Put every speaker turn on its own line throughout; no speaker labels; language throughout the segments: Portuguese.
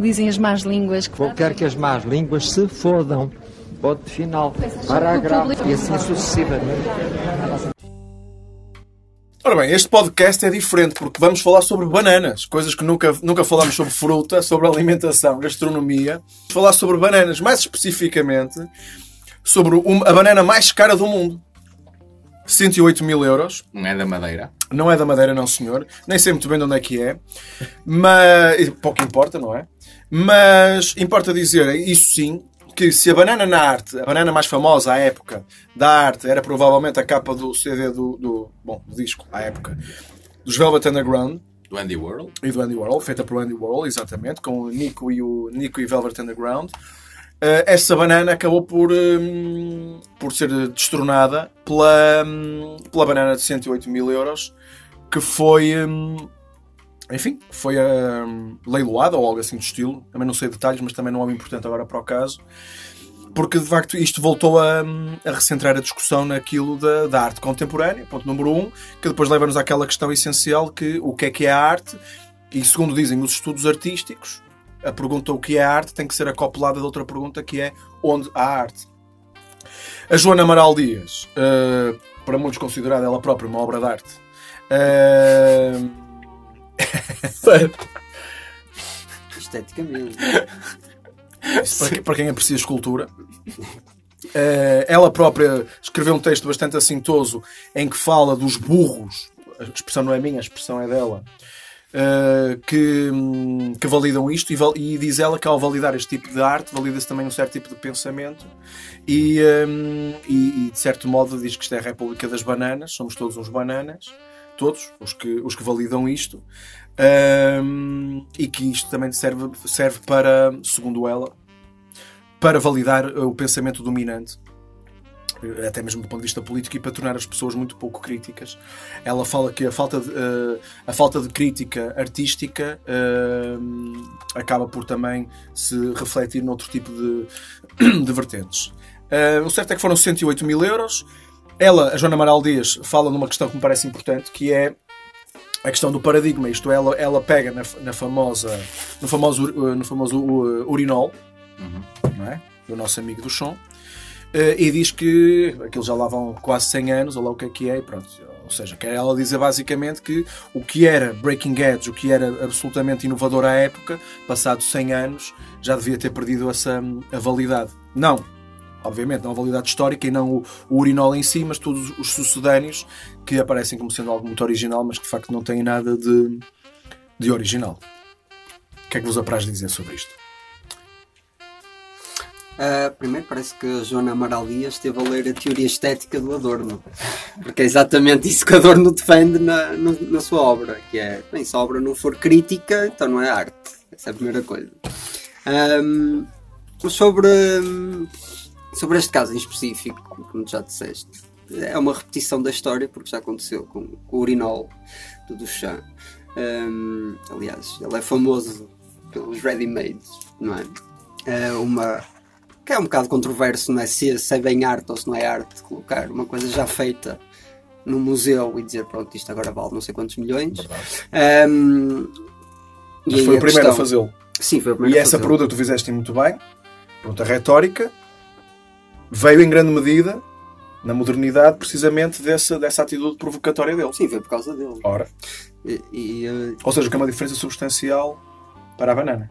Dizem as más línguas que.
Eu quero que as más línguas se fodam. Ponto final. Parágrafo. E assim sucessivamente.
Ora bem, este podcast é diferente porque vamos falar sobre bananas, coisas que nunca, nunca falamos sobre fruta, sobre alimentação, gastronomia. Vamos falar sobre bananas, mais especificamente sobre a banana mais cara do mundo. 108 mil euros.
Não é da Madeira.
Não é da Madeira, não senhor. Nem sei muito bem de onde é que é. Mas. Pouco importa, não é? Mas importa dizer, isso sim, que se a banana na arte, a banana mais famosa à época da arte, era provavelmente a capa do CD do. do bom, do disco à época, dos Velvet Underground
Do Andy World.
e do Andy Warhol, feita por Andy Warhol, exatamente, com o Nico e o Nico e Velvet Underground. Eh, essa banana acabou por, hum, por ser destronada pela, hum, pela banana de 108 mil euros, que foi, hum, enfim, foi hum, leiloada ou algo assim do estilo. Também não sei detalhes, mas também não é importante agora para o caso. Porque de facto isto voltou a, hum, a recentrar a discussão naquilo da, da arte contemporânea, ponto número um, que depois leva-nos àquela questão essencial que o que é que é a arte, e segundo dizem os estudos artísticos, a pergunta o que é arte tem que ser acoplada de outra pergunta que é onde há arte. A Joana Amaral Dias, eh, para muitos considerada ela própria uma obra de arte, eh,
Esteticamente.
Para, para quem aprecia escultura. Eh, ela própria escreveu um texto bastante assintoso em que fala dos burros, a expressão não é minha, a expressão é dela, eh, que, hum, que validam isto e, e diz ela que ao validar este tipo de arte valida-se também um certo tipo de pensamento e, hum, e- e, de certo modo diz que isto é a República das Bananas, somos todos uns bananas, todos os que, os que validam isto. Hum, e que isto também serve, serve para, segundo ela, para validar uh, o pensamento dominante, uh, até mesmo do ponto de vista político, e para tornar as pessoas muito pouco críticas. Ela fala que a falta de, uh, a falta de crítica artística uh, acaba por também se refletir noutro tipo de, de vertentes. Uh, o certo é que foram 108 mil euros. Ela, a Joana Amaral Dias, fala numa questão que me parece importante, que é a questão do paradigma. Isto é, ela, ela pega na, na famosa, no famoso, no famoso urinol, não é? do nosso amigo do chão, e diz que aquilo já lá vão quase 100 anos, ou lá o que é que é, e pronto. Ou seja, quer ela dizer basicamente que o que era Breaking Edge, o que era absolutamente inovador à época, passados 100 anos, já devia ter perdido essa a validade. Não. Obviamente, não a validade histórica e não o, o urinol em si, mas todos os sucedâneos que aparecem como sendo algo muito original, mas que de facto não têm nada de, de original. O que é que vos apraz dizer sobre isto?
Ah, primeiro, parece que a Joana Amaral Dias esteve a ler a teoria estética do Adorno. Porque é exatamente isso que Adorno defende na, no- na sua obra. Que é, bem, se a obra não for crítica, então não é arte. Essa é a primeira coisa. Ahm, mas sobre, sobre este caso em específico, como já disseste, é uma repetição da história, porque já aconteceu com, com o urinol do Duchamp. Ahm, aliás, ele é famoso pelos ready-mades, não é? É uma que é um bocado controverso, não é? Se, se é bem arte ou se não é arte, colocar uma coisa já feita no museu e dizer, pronto, isto agora vale não sei quantos milhões. E
Mas foi
a
o primeiro a
questão-
fazê-lo.
Sim, foi o
E
primeiro a
essa pergunta tu fizeste muito bem, pergunta retórica, veio em grande medida, na modernidade, precisamente dessa, dessa atitude provocatória dele.
Sim, foi por causa dele.
Ora.
E, e, eh,
Ou seja, que é uma diferença substancial para a banana.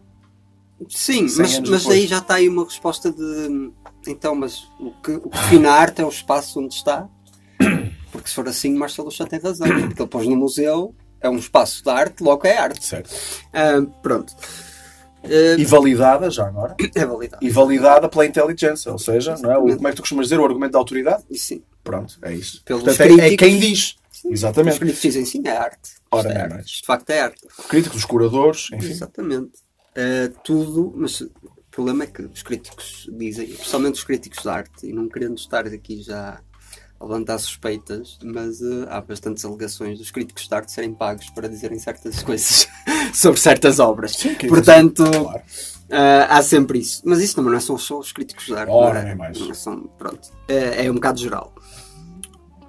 Sim,
100
mas, mas
depois.
aí já está aí uma resposta de então, mas o que, o que define a arte é o espaço onde está. Porque se for assim, Marcelo Chá tem razão. Porque ele pôs no museu, é um espaço de arte, logo é arte.
Certo.
Ah, pronto. Ah,
E validada, já agora,
é validado.
e validada pela inteligência, ou seja, não é? o, como é que tu costumas dizer, o argumento da autoridade?
Sim.
Pronto, é isso.
Pelos
Portanto, é, é
críticos.
quem diz.
Os
Exatamente.
críticos dizem sim, é arte.
Ora,
é
nem
arte. de facto é arte.
Críticos, os curadores, enfim.
Exatamente. Eh, tudo, mas o problema é que os críticos dizem, principalmente os críticos de arte, e não querendo estar aqui já a levantar suspeitas, mas eh, há bastantes alegações dos críticos de arte serem pagos para dizerem certas coisas sobre certas obras.
Sim, é
Portanto,
Claro.
eh, há sempre isso. Mas isso também não são só os críticos de arte.
Ora,
não
nem mais.
Não são, pronto. É, é um bocado geral.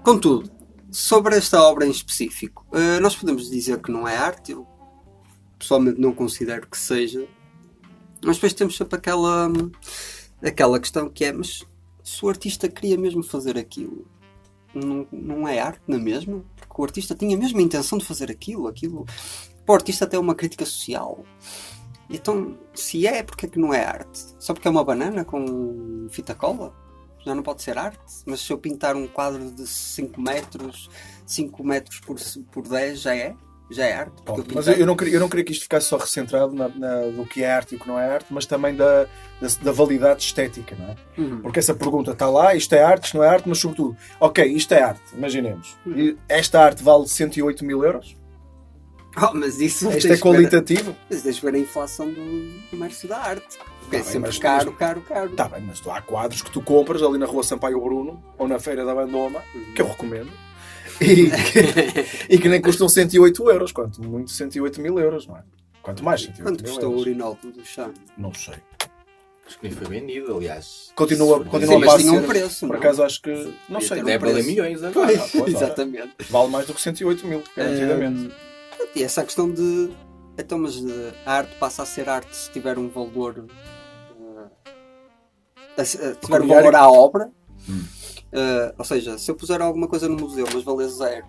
Contudo, sobre esta obra em específico, nós podemos dizer que não é arte. Eu pessoalmente não considero que seja. Mas depois temos sempre aquela, aquela questão que é, mas se o artista queria mesmo fazer aquilo, não, não é arte na mesma? Porque o artista tinha mesmo a intenção de fazer aquilo, aquilo. O artista até é uma crítica social. Então, se é, porque é que não é arte? Só porque é uma banana com fita cola? Já não pode ser arte? Mas se eu pintar um quadro de 5 metros, 5 metros por, por 10 já é? Já é arte?
Bom, mas eu, eu não queria, eu não queria que isto ficasse só recentrado na, na- do que é arte e o que não é arte, mas também da, da, da validade estética, não é?
Uhum.
Porque essa pergunta está lá, isto é arte, isto não é arte, mas sobretudo, ok, isto é arte, imaginemos. E esta arte vale 108 mil euros?
Oh, mas isso
Isto é qualitativo?
Mas tens de ver a inflação do comércio da arte. Porque é
Tá bem,
sempre
mas-
caro, caro, caro.
Está bem, mas há quadros que tu compras ali na rua Sampaio Bruno ou na Feira da Bandoma, que eu recomendo, e que, e que nem custam 108 euros, quanto muito 108 mil euros, não é? Quanto mais 108
Quanto
mil
custou o urinol do chão?
Não sei.
Acho que nem foi vendido, aliás.
Continua, continua
Sim,
a
mas tinha um preço,
Por
não?
acaso acho que. Não
Devia
sei.
ter um
Deve valer
preço.
milhões agora.
Ah, pois, ora.
Exatamente.
Vale mais do que 108 mil, garantidamente.
Hum, e essa questão de. Então, mas eh, a arte passa a ser arte se tiver um valor. eh, a- se- eh, tiver um
Pecuniário.
valor à obra.
Hum.
Eh, ou seja, se eu puser alguma coisa no museu, mas valer zero,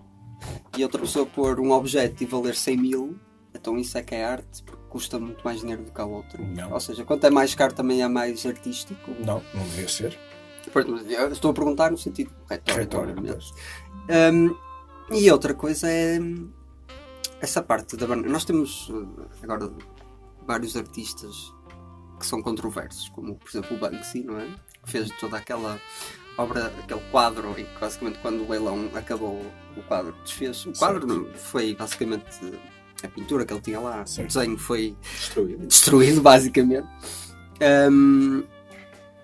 e outra pessoa pôr um objeto e valer 100 mil, então isso é que é arte, porque custa muito mais dinheiro do que a outro.
Não.
Ou seja, quanto é mais caro também é mais artístico.
Não, não devia ser.
Eu estou a perguntar no sentido retórico.
Retórico.
Um, e outra coisa é essa parte da banana. Nós temos uh, agora vários artistas que são controversos, como por exemplo o Banksy, não é? Que fez toda aquela obra, aquele quadro que basicamente quando o leilão acabou o quadro desfez. O quadro não, foi basicamente a pintura que ele tinha lá,
Certo.
o desenho foi
Destruído.
destruído, basicamente. Um,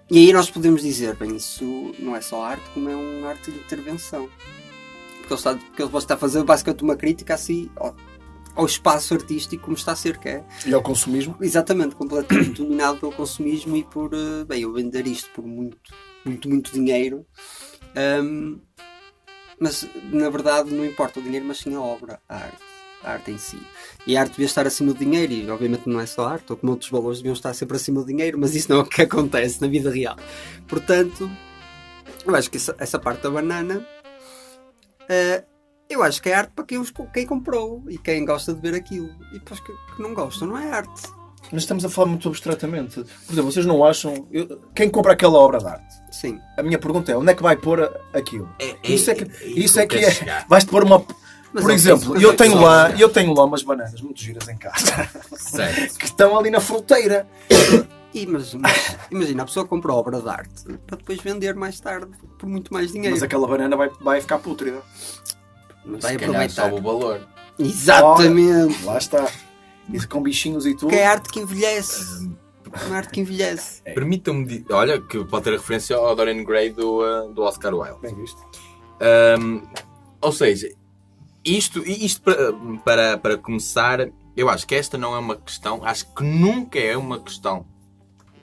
e aí nós podemos dizer, bem, isso não é só arte, como é uma arte de intervenção. Porque ele, está, porque ele está a fazer basicamente uma crítica assim ao, ao espaço artístico como está a ser, que é
E ao consumismo?
exatamente completamente dominado pelo consumismo e por, eh, bem, eu vender isto por muito, muito, muito dinheiro. Um, mas na verdade não importa o dinheiro, mas sim a obra, a arte, a arte em si. E a arte devia estar acima do dinheiro, e obviamente não é só a arte, ou como outros valores deviam estar sempre acima do dinheiro, mas isso não é o que acontece na vida real. Portanto, eu acho que essa, essa parte da banana, eh, eu acho que é arte para quem, quem comprou e quem gosta de ver aquilo. E para os que, que não gostam, não é arte.
Mas estamos a falar muito abstratamente. Por exemplo, vocês não acham. eu- quem compra aquela obra de arte?
Sim.
A minha pergunta é: onde é que vai pôr aquilo? Isso é que,
aí
isso é, que é. Vais-te pôr uma.
Mas
Por
é
exemplo, eu
mas é
tenho, lá, eu tenho lá umas bananas muito giras em casa
Certo.
que estão ali na fruteira.
E, mas, mas imagina, a pessoa compra obra de arte para depois vender mais tarde por muito mais dinheiro.
Mas aquela banana vai, vai ficar pútrida.
vai
Se calhar
aproveitar.
sobe o valor.
Exatamente.
Lá está. Isso com bichinhos e tudo.
Porque é arte que envelhece. É arte que envelhece.
Permitam-me. di- Olha, que pode ter referência ao Dorian Gray do, uh, do Oscar Wilde.
Bem visto.
Um, ou seja, isto, isto para, para, para começar, eu acho que esta não é uma questão, acho que nunca é uma questão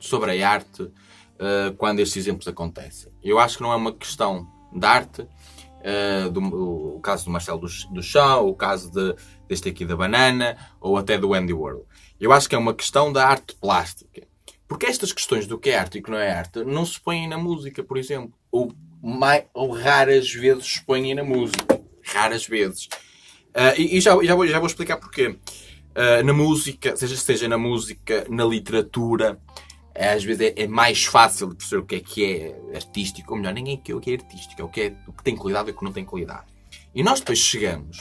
sobre a arte uh, quando estes exemplos acontecem. Eu acho que não é uma questão da arte, uh, do, o, o caso do Marcelo do, do Chão, o caso de, deste aqui da banana, ou até do Andy Warhol. Eu acho que é uma questão da arte plástica. Porque estas questões do que é arte e que não é arte não se põem na música, por exemplo. Ou, mai- ou raras vezes se põem na música. Raras vezes. Ah, e e já, já, vou, já vou explicar porquê. Ah, na música, seja, seja na música, na literatura, às vezes é, é mais fácil de perceber o que é que é artístico, ou melhor, ninguém quer o que é artístico, é o que, é, o que tem qualidade e o que não tem qualidade. E nós depois chegamos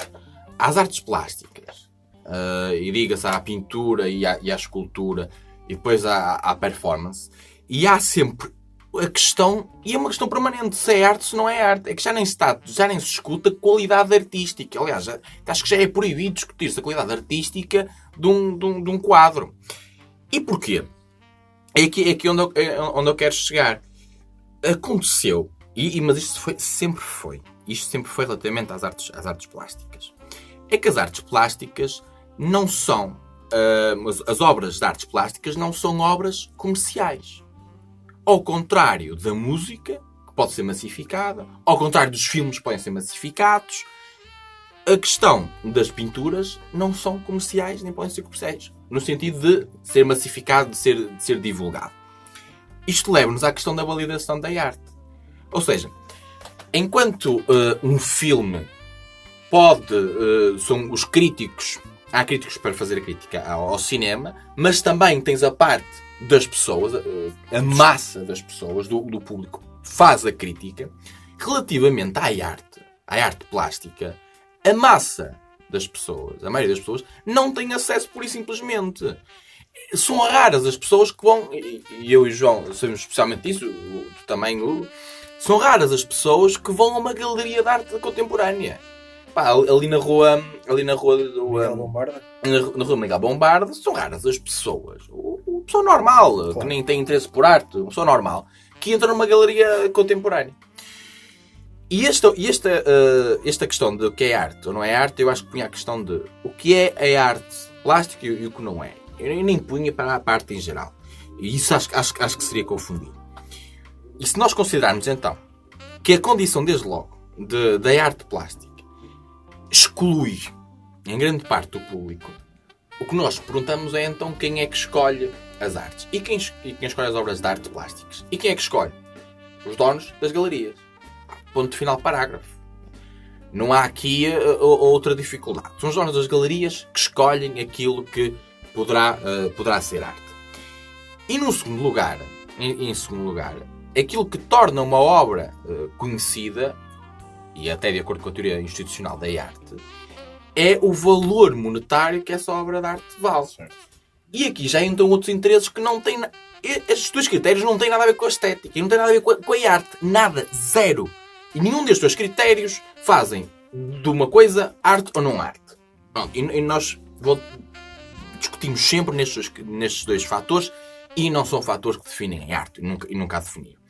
às artes plásticas, ah, e diga-se à pintura e à, e à escultura, e depois à, à performance, e há sempre a questão, e é uma questão permanente, se é arte, se não é arte, é que já nem está, já nem se escuta qualidade artística. Aliás, já- acho que já é proibido discutir-se a qualidade artística de um, de um, de um quadro. E porquê? É aqui, é aqui onde, eu, é onde eu quero chegar. Aconteceu, e, e- mas isto foi, sempre foi, isto sempre foi relativamente às artes, às artes plásticas. É que as artes plásticas não são, as, as obras de artes plásticas não são obras comerciais. Ao contrário da música, que pode ser massificada, ao contrário dos filmes que podem ser massificados, a questão das pinturas não são comerciais nem podem ser comerciais. no sentido de ser massificado, de ser, de ser divulgado. Isto leva-nos à questão da validação da arte. Ou seja, enquanto uh, um filme pode. Uh, são os críticos. Há críticos para fazer a crítica ao, ao cinema, mas também tens a parte das pessoas, uh, a massa das pessoas, do, do público, faz a crítica. Relativamente à arte, à arte plástica, a massa das pessoas, a maioria das pessoas, não tem acesso pura e simplesmente. São raras as pessoas que vão, e eu e o João sabemos especialmente disso, tu também, são raras as pessoas que vão a uma galeria de arte contemporânea. Pá, ali na rua, ali na rua do.
Miguel Bombarda.
Na, na rua Miguel Bombarda, são raras as pessoas. O pessoa normal, claro. que nem tem interesse por arte, uma pessoa normal, que entra numa galeria contemporânea. E esta, e esta, uh, esta questão de o que é arte ou não é arte, eu acho que punha a questão de o que é a arte plástica e, e o que não é. Eu nem punha para a parte em geral. E isso acho, acho, acho que seria confundido. E se nós considerarmos então que a condição, desde logo, de, da arte plástica exclui, em grande parte do público, o que nós perguntamos é então quem é que escolhe as artes. E quem, e quem escolhe as obras de arte plásticas? E quem é que escolhe? Os donos das galerias. Ponto final, parágrafo. Não há aqui uh, outra dificuldade. São os donos das galerias que escolhem aquilo que poderá, uh, poderá ser arte. E no segundo lugar, em, em, segundo lugar, aquilo que torna uma obra uh, conhecida, e até de acordo com a teoria institucional da arte, é o valor monetário que essa obra de arte vale. E aqui já entram outros interesses que não têm. Estes dois critérios não têm nada a ver com a estética e não têm nada a ver com a, com a arte. Nada. Zero. E nenhum destes dois critérios fazem de uma coisa arte ou não arte. Pronto, e, e nós discutimos sempre nestes, nestes dois fatores e não são fatores que definem a arte e nunca, e nunca a definiram.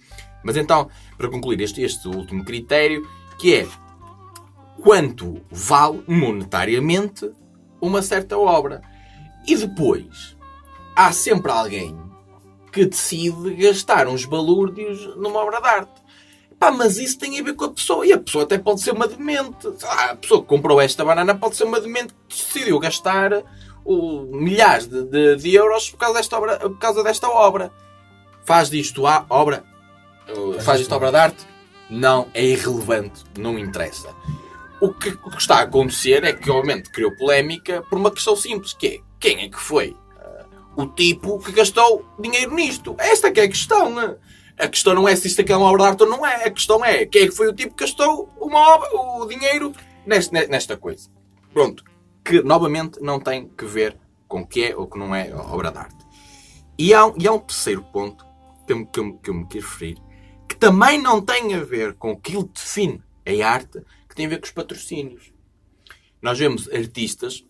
Mas então, para concluir este, este último critério, que é quanto vale monetariamente uma certa obra. E depois, há sempre alguém que decide gastar uns balúrdios numa obra de arte. Pá, mas isso tem a ver com a pessoa. E a pessoa até pode ser uma demente. Ah, a pessoa que comprou esta banana pode ser uma demente que decidiu gastar o, milhares de, de, de, euros por causa, desta obra, por causa desta obra. Faz disto a obra? Faz disto obra de arte? Não, é irrelevante. Não interessa. O que, está a acontecer é que, obviamente, criou polémica por uma questão simples, que é quem é que foi uh, o tipo que gastou dinheiro nisto? Esta que é a questão. Né? A questão não é se isto aqui é uma obra de arte ou não é. A questão é quem é que foi o tipo que gastou uma obra, o dinheiro nesta, nesta coisa. Pronto. Que, novamente, não tem que ver com o que é ou que não é obra de arte. E há, e há um terceiro ponto que eu, que, eu, que eu me quero referir, também não tem a ver com aquilo que define a arte, que tem a ver com os patrocínios. Nós vemos artistas,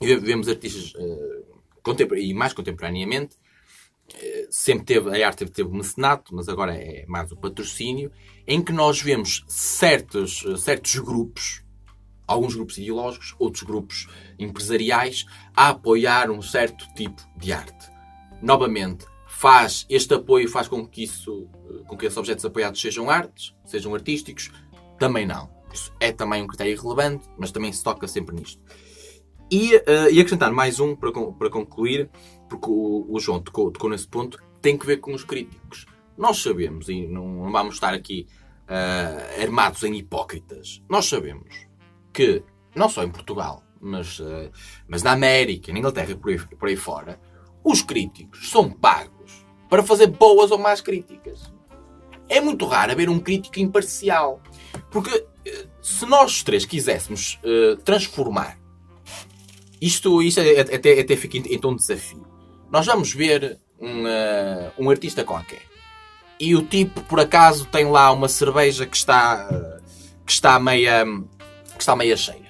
e vemos artistas uh, e mais contemporaneamente, sempre teve, a arte teve o mecenato, mas agora é mais o patrocínio, em que nós vemos certos, certos grupos, alguns grupos ideológicos, outros grupos empresariais, a apoiar um certo tipo de arte. Novamente, faz este apoio faz com que isso, com que esses objetos apoiados sejam artes, sejam artísticos? Também não. Isso é também um critério relevante, mas também se toca sempre nisto. E, uh, e acrescentar mais um para, para concluir, porque o, o João tocou, tocou, nesse ponto, tem que ver com os críticos. Nós sabemos, e não, vamos estar aqui uh, armados em hipócritas, nós sabemos que, não só em Portugal, mas, uh, mas na América, na Inglaterra e aí, por aí fora, os críticos são pagos para fazer boas ou más críticas. É muito raro haver um crítico imparcial. Porque se nós três quiséssemos uh, transformar isto, isto é, até, até fica então um desafio. Nós vamos ver um, uh, um artista qualquer e o tipo, por acaso, tem lá uma cerveja que está, que está, meia, que está meia cheia.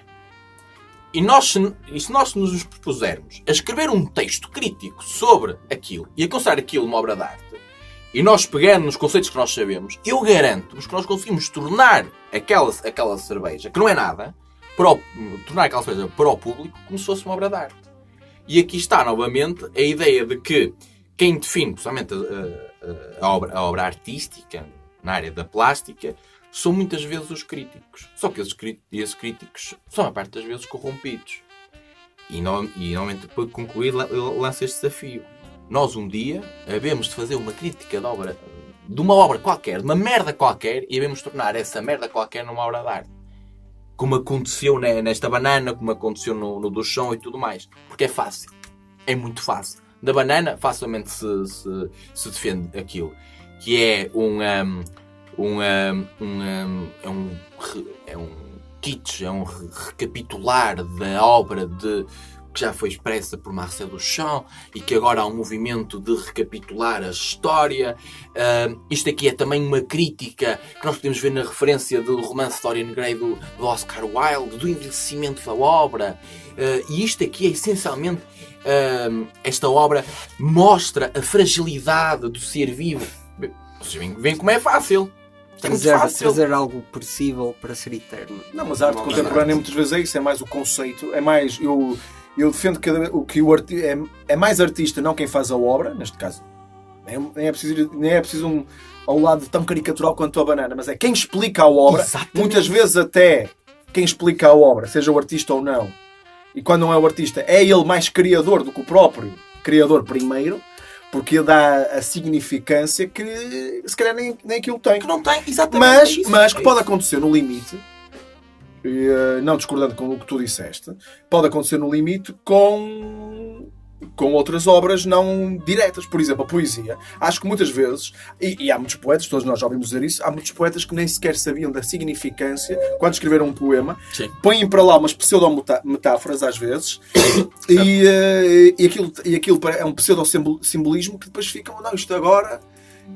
E, nós, e se nós nos propusermos a escrever um texto crítico sobre aquilo e a considerar aquilo uma obra de arte, e nós pegando nos conceitos que nós sabemos, eu garanto-vos que nós conseguimos tornar aquela, aquela cerveja, que não é nada, para o, tornar aquela coisa para o público como se fosse uma obra de arte. E aqui está novamente a ideia de que quem define, principalmente a, a, a, obra, a obra artística na área da plástica, são muitas vezes os críticos. Só que esses, esses críticos são, a parte das vezes, corrompidos. E, no, e normalmente para concluir la- lança este desafio. Nós um dia havemos de fazer uma crítica de obra, de uma obra qualquer, de uma merda qualquer, e havemos de tornar essa merda qualquer numa obra de arte. Como aconteceu ne- nesta banana, como aconteceu no, no do chão e tudo mais. Porque é fácil. É muito fácil. Da banana, facilmente se, se, se defende aquilo. Que é um. um, um, um, é um, é um kitsch, é um re- recapitular da obra de que já foi expressa por Marcel Duchamp e que agora há um movimento de recapitular a história. Isto aqui é também uma crítica que nós podemos ver na referência do romance Dorian Gray do, do Oscar Wilde, do envelhecimento da obra. Uh, e isto aqui é essencialmente esta obra mostra a fragilidade do ser vivo. Vocês veem como é fácil. É
Trazer,
fácil.
trazer algo possível para ser eterno.
Não, mas a arte contemporânea muitas vezes é isso, é mais o conceito, é mais. Eu, eu defendo que, o que o arti é, é mais artista, não quem faz a obra, neste caso. Nem, nem é preciso, nem é preciso um, ao lado tão caricatural quanto a banana, mas é quem explica a obra,
Exatamente.
muitas vezes até quem explica a obra, seja o artista ou não, e quando não é o artista, é ele mais criador do que o próprio criador primeiro, porque dá a significância que se calhar nem, nem aquilo tem.
Que não tem, exatamente.
Mas,
é isso,
mas
é
que pode acontecer no limite, eh, não discordando com o que tu disseste, pode acontecer no limite com, com outras obras não diretas. Por exemplo, a poesia. Acho que muitas vezes, e, e há muitos poetas, todos nós já ouvimos dizer isso, há muitos poetas que nem sequer sabiam da significância quando escreveram um poema,
Sim.
põem para lá umas pseudo-metáforas às vezes, e, eh, e, aquilo, e aquilo é um pseudo-simbolismo que depois ficam, não, isto agora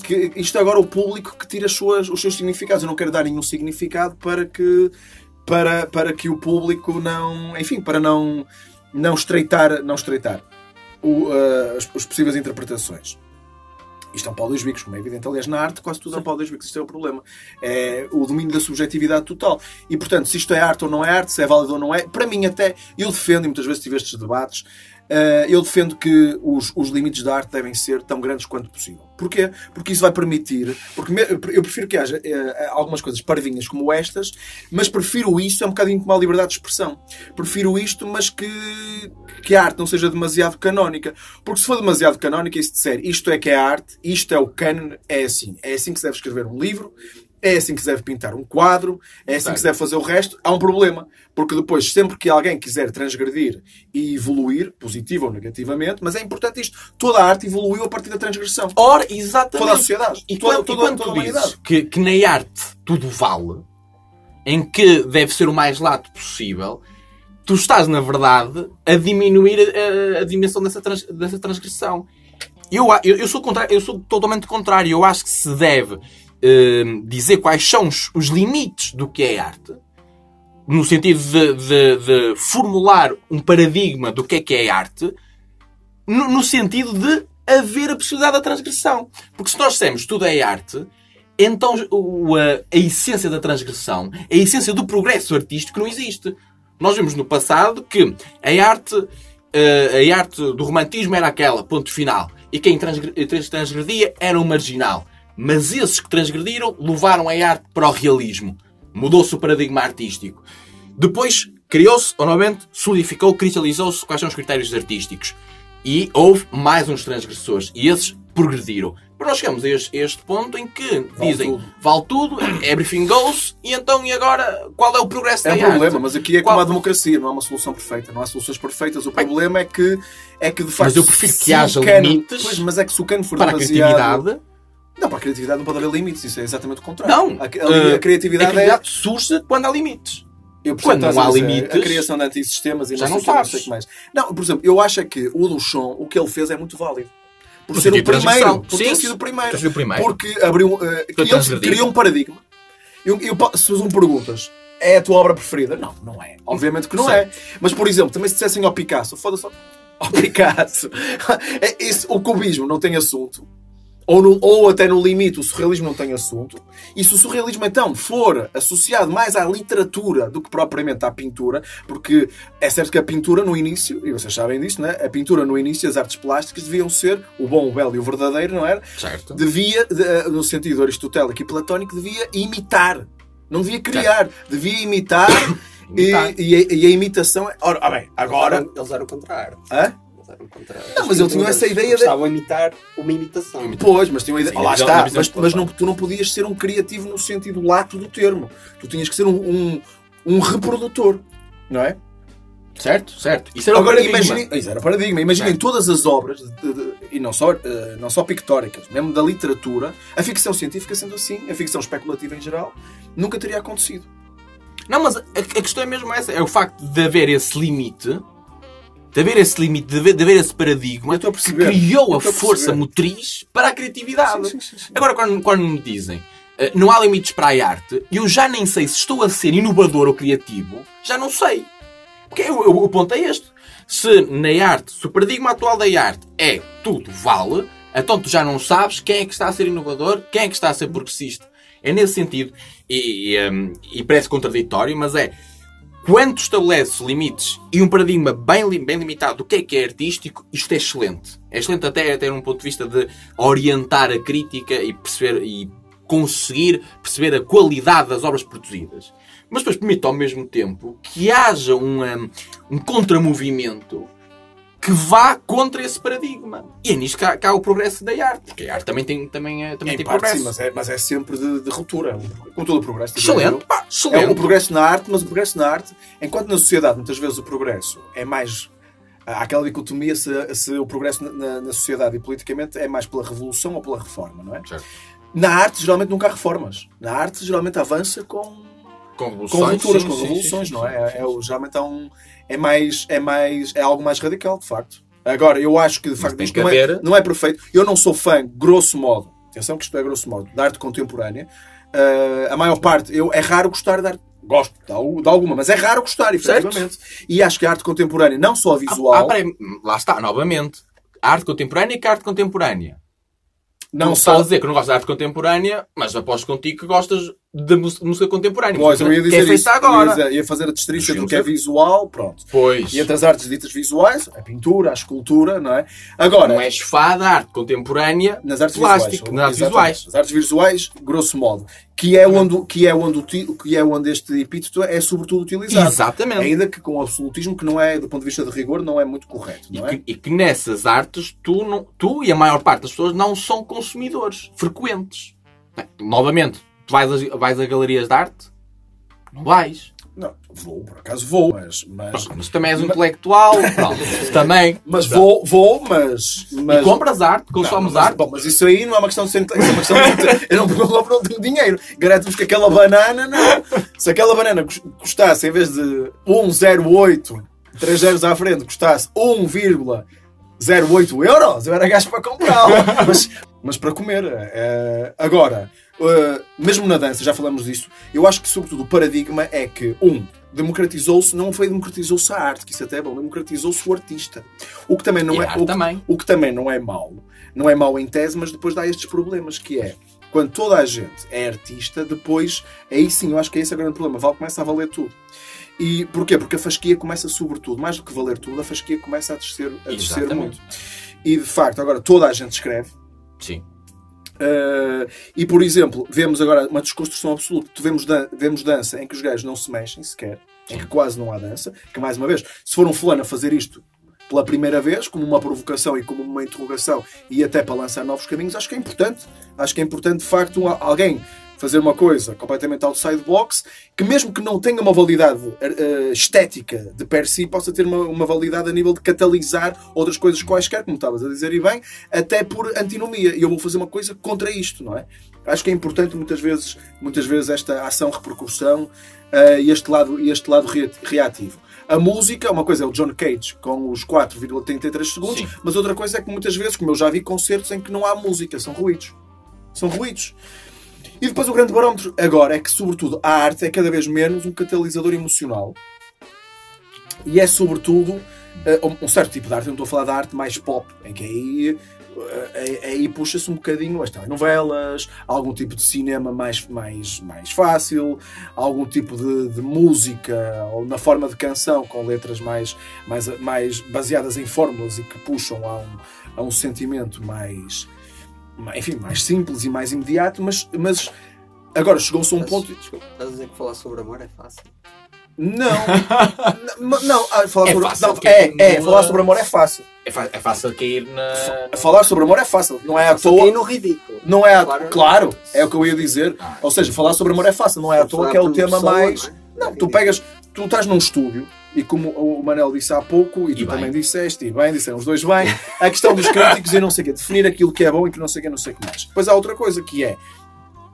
que isto agora é o público que tira as suas, os seus significados. Eu não quero dar nenhum significado para que para, para que o público não, enfim, para não não estreitar, não estreitar o, uh, as, as possíveis interpretações. Isto é um pau dois bicos, como é evidente. Aliás, na arte quase tudo é um pau dois bicos. Isto é o problema. É o domínio da subjetividade total. E, portanto, se isto é arte ou não é arte, se é válido ou não é, para mim até, eu defendo, e muitas vezes tive estes debates, eu defendo que os, os limites da arte devem ser tão grandes quanto possível. Porquê? Porque isso vai permitir. Porque eu prefiro que haja eh, algumas coisas parvinhas como estas, mas prefiro isto, é um bocadinho como a liberdade de expressão. Prefiro isto, mas que, que a arte não seja demasiado canónica. Porque se for demasiado canónica e se disser isto é que é arte, isto é o canon, é assim. É assim que se deve escrever um livro, é assim que se deve pintar um quadro, é assim que se deve fazer o resto, há um problema. Porque depois, sempre que alguém quiser transgredir e evoluir, positivo ou negativamente, mas é importante isto, toda a arte evoluiu a partir da transgressão.
Ora, exatamente.
Toda a sociedade.
E
toda,
quando,
toda,
e quando
toda a humanidade.
que, que na arte tudo vale, em que deve ser o mais lato possível, tu estás, na verdade, a diminuir a, a- a dimensão dessa, trans- dessa transgressão. Eu, eu, eu sou contrário, eu sou totalmente contrário. Eu acho que se deve eh, dizer quais são os, limites do que é arte, no sentido de, de- de formular um paradigma do que é que é arte, no, no sentido de haver a possibilidade da transgressão. Porque se nós dissemos tudo é arte, então o- a, a essência da transgressão, a essência do progresso artístico não existe. Nós vimos no passado que a arte, eh, a arte do romantismo era aquela, ponto final. E quem transgre- transgredia era um marginal. Mas esses que transgrediram levaram a arte para o realismo. Mudou-se o paradigma artístico. Depois criou-se, ou novamente, solidificou, cristalizou-se quais são os critérios artísticos. E houve mais uns transgressores. E esses progrediram. Mas nós chegamos a este, a este ponto em que dizem
tudo.
vale tudo, everything goes, e então e agora qual é o progresso
É
da
um
arte?
problema, mas aqui é
Qual-
como a democracia, não há uma solução perfeita, não há soluções perfeitas. O problema é que, é que de facto.
Mas eu prefiro que haja
cano-
limites
Pois, mas é que se o cano for
para a
demasiado.
criatividade.
Não, para a criatividade não pode haver limites, isso é exatamente o contrário.
Não,
A, a-
eh,
a criatividade,
a criatividade surge quando há limites.
é. Eu
quando não há
estás a
limites,
A criação de antisistemas e
já
não,
não
sei o quê, não
sabes.
sei mais. Não, por exemplo, eu acho é que o Duchamp, o que ele fez é muito válido. Por
No
ser o primeiro. Por ter sido o primeiro.
ter sido o primeiro.
Porque abriu. Uh, ele criou um paradigma. Eu, eu, se um perguntas, é a tua obra preferida? Não, não é. Obviamente que não é. Mas, por exemplo, também se dissessem ao Picasso, foda-se ao- ao Picasso. É isso, o cubismo não tem assunto. Ou, no- ou até no limite o surrealismo não tem assunto. E se o surrealismo então for associado mais à literatura do que propriamente à pintura, porque é certo que a pintura no início, e vocês sabem disso, né? a pintura no início, as artes plásticas deviam ser o bom, o belo e o verdadeiro, não era?
Certo.
devia, de- no sentido aristotélico e platónico, devia imitar. Não devia criar. Devia imitar E,
Imitar.
e a, e a imitação é. Ora, ah, bem, agora.
Eles eram contra a arte.
Hã?
Contra
Não, mas ele tinha essa ideia de-
Estavam a imitar uma imitação.
Pois, mas tinha uma ideia.
Sim,
lá
a visão-
está. Mas, mas não, tu não podias ser um criativo no sentido lato do termo. Tu tinhas que ser um, um, um reprodutor. Não é?
Certo? Certo. Isso era o
Agora
paradigma.
imaginem, isso era paradigma. Imaginem
Certo.
todas as obras, de- de- e não só, eh, não só pictóricas, mesmo da literatura, a ficção científica sendo assim, a ficção especulativa em geral, nunca teria acontecido.
Não, mas a, a questão é mesmo essa. É o facto de haver esse limite, de haver esse limite, de haver, de haver esse paradigma
Eu a
que criou
Eu
a
a
força motriz para a criatividade.
Sim, sim, sim.
Agora, quando, quando me dizem eh, não há limites para a arte, eu já nem sei se estou a ser inovador ou criativo, já não sei. Porque o, o- o ponto é este. Se na arte, se o paradigma atual da arte é tudo vale, então tu já não sabes quem é que está a ser inovador, quem é que está a ser progressista. É nesse sentido. E, e, hum, e parece contraditório, mas é quando tu estabeleces limites e um paradigma bem, bem limitado do que é que é artístico, isto é excelente. É excelente até, até num ponto de vista de orientar a crítica e perceber e conseguir perceber a qualidade das obras produzidas. Mas depois permite ao mesmo tempo que haja um, um, um contramovimento que vá contra esse paradigma. E é nisto que há, que há o progresso da arte. Porque a arte também tem, também, é- também
Em
tem
parte,
progresso.
sim, mas é, mas é sempre de, de ruptura. Como todo o progresso.
Excelente, pá,
É
excelente.
o progresso na arte, mas o progresso na arte, enquanto na sociedade muitas vezes o progresso é mais. Há aquela dicotomia se, se o progresso na- na, na sociedade e politicamente é mais pela revolução ou pela reforma, não é?
Certo.
Na arte, geralmente nunca há reformas. Na arte, geralmente avança com,
Com
com
revoluções.
rupturas,
sim,
com
sim, sim,
revoluções,
sim,
não é?
sim,
é, o- geralmente é, um, é mais. É mais. É algo mais radical, de facto. Agora, eu acho que de facto
tem
isto
que
não, é, não é perfeito. Eu não sou fã, grosso modo, atenção que isto é grosso modo, da arte contemporânea. Ah, a maior parte, eu, é raro gostar de arte. Gosto de, al- de alguma, mas é raro gostar, efetivamente. E acho que a arte contemporânea, não só a visual,
Ah, peraí, lá está, novamente. A arte contemporânea e que a arte contemporânea.
não
não
só
estás a dizer que não gostas de arte contemporânea, mas aposto contigo que gostas mus- música contemporânea.
Pois, eu ia
que é
dizer
feita
isso.
agora.
Ia, dizer- ia fazer a distinção do que é visual, pronto.
Pois.
E entre as artes ditas visuais, a pintura, a escultura, não é? Agora,
Não és fã da arte contemporânea
nas artes
plástica,
visuais.
nas artes visuais.
Nas artes visuais, grosso modo. Que é onde, que é onde, que é onde este epíteto é sobretudo utilizado.
Exatamente.
Ainda que com o absolutismo, que não é, do ponto de vista de rigor, não é muito correto,
E
não é?
que, e que nessas artes tu, não, tu e a maior parte das pessoas não são consumidores frequentes. Novamente, tu vais a, vais a galerias de arte? Não vais.
Não, vou, por acaso vou, mas... Mas,
Mas também és um intelectual. Pronto, também.
mas vou, vou, mas... mas
E compras arte,
Não,
consomes
mas,
arte.
Bom, mas isso aí não é uma questão de ser intelectual, é uma questão de Eu não não tenho dinheiro. Garanto-vos que aquela banana, não. Se aquela banana cus- custasse, em vez de 1,08, 3 zeros à frente, custasse 1,08 euros, eu era gasto para comprá-la. mas, mas para comer. eh, agora, eh, mesmo na dança, já falamos disso, eu acho que, sobretudo, o paradigma é que, um, democratizou-se, não foi democratizou-se a arte, que isso até é bom, democratizou-se o artista. O que também não
E
é. o que-
também.
o que também não é mau, não é mau em tese, mas depois dá estes problemas, que é quando toda a gente é artista, depois, aí sim, eu acho que é esse o grande problema, vale, começa a valer tudo. E porquê? Porque a fasquia começa sobretudo, mais do que valer tudo, a fasquia começa a descer, a descer muito. E de facto, agora toda a gente escreve,
Sim.
Uh, e por exemplo, vemos agora uma desconstrução absoluta. Vemos, dan vemos dança em que os gajos não se mexem sequer, em que quase não há dança. Que mais uma vez, se for um fulano a fazer isto pela primeira vez, como uma provocação e como uma interrogação e até para lançar novos caminhos, acho que é importante. Acho que é importante de facto um- alguém fazer uma coisa completamente outside box, que mesmo que não tenha uma validade uh, estética de per si, possa ter uma, uma validade a nível de catalisar outras coisas quaisquer, como estavas a dizer e bem, até por antinomia. E eu vou fazer uma coisa contra isto, não é? Acho que é importante muitas vezes, muitas vezes esta ação-repercussão uh, e este lado, este lado rea- reativo. A música, uma coisa é o John Cage com os 4,33 segundos,
Sim.
mas outra coisa é que muitas vezes, como eu já vi concertos em que não há música, são ruídos. São ruídos. E depois o grande barómetro agora é que, sobretudo, a arte é cada vez menos um catalisador emocional e é, sobretudo, eh, um- certo tipo de arte. Eu não estou a falar da arte mais pop, em que aí, aí, aí puxa-se um bocadinho as telenovelas, algum tipo de cinema mais, mais, mais fácil, algum tipo de, de música ou na forma de canção com letras mais, mais, mais baseadas em fórmulas e que puxam a um, a um sentimento mais enfim, mais simples e mais imediato, mas, mas agora chegou-se a um
Mas,
ponto.
Desculpa, estás a dizer que falar sobre amor é fácil?
Não. não, não, ah, falar
É
sobre,
fácil,
não, é,
é
é, falar sobre amor é fácil.
É, fa- é fácil cair na.
Falar sobre amor é fácil. Não é à toa.
no ridículo.
Não é à
Claro.
Claro, é o que eu ia dizer.
Ah.
Ou seja, falar sobre amor é fácil. Não é à toa que é o tema mais.
não é?
Não, tu pegas. Tu estás num estúdio. E como o Manel disse há pouco, e tu
E bem.
também disseste, e bem, disseram os dois bem, a questão dos críticos e não sei o quê, definir aquilo que é bom e que não sei o quê, não sei o que mais. Depois há outra coisa que é